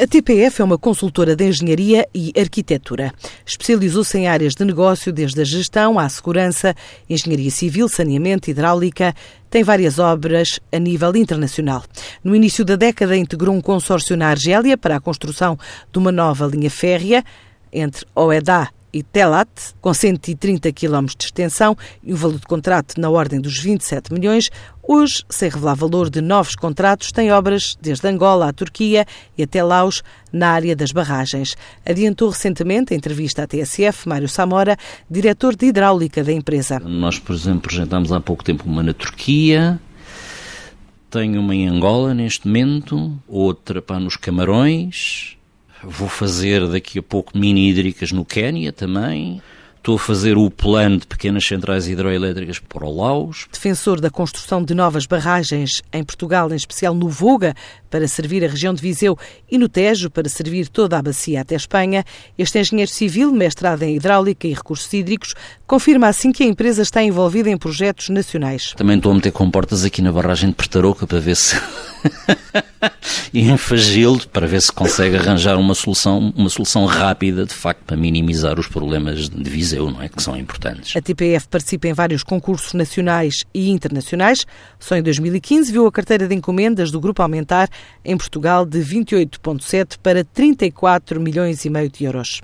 A TPF é uma consultora de engenharia e arquitetura. Especializou-se em áreas de negócio, desde a gestão à segurança, engenharia civil, saneamento, hidráulica. Tem várias obras a nível internacional. No início da década, integrou um consórcio na Argélia para a construção de uma nova linha férrea entre Oedá e Telat, com 130 km de extensão e um valor de contrato na ordem dos 27 milhões, hoje, sem revelar valor de novos contratos, tem obras desde Angola à Turquia e até Laos na área das barragens. Adiantou recentemente, em entrevista à TSF, Mário Samora, diretor de hidráulica da empresa. Nós, por exemplo, projetámos há pouco tempo uma na Turquia, tenho uma em Angola neste momento, outra para nos Camarões, Vou fazer daqui a pouco mini hídricas no Quénia também. Estou a fazer o plano de pequenas centrais hidroelétricas para o Laos. Defensor da construção de novas barragens em Portugal, em especial no Voga, para servir a região de Viseu, e no Tejo, para servir toda a bacia até Espanha, este engenheiro civil, mestrado em hidráulica e recursos hídricos, confirma assim que a empresa está envolvida em projetos nacionais. Também estou a meter comportas aqui na barragem de Pertaroca para ver se e em Fagilde para ver se consegue arranjar uma solução, uma solução rápida, de facto, para minimizar os problemas de Viseu, não é? Que são importantes. A TPF participa em vários concursos nacionais e internacionais. Só em 2015 viu a carteira de encomendas do grupo aumentar em Portugal de 28,7 para 34 milhões e meio de euros.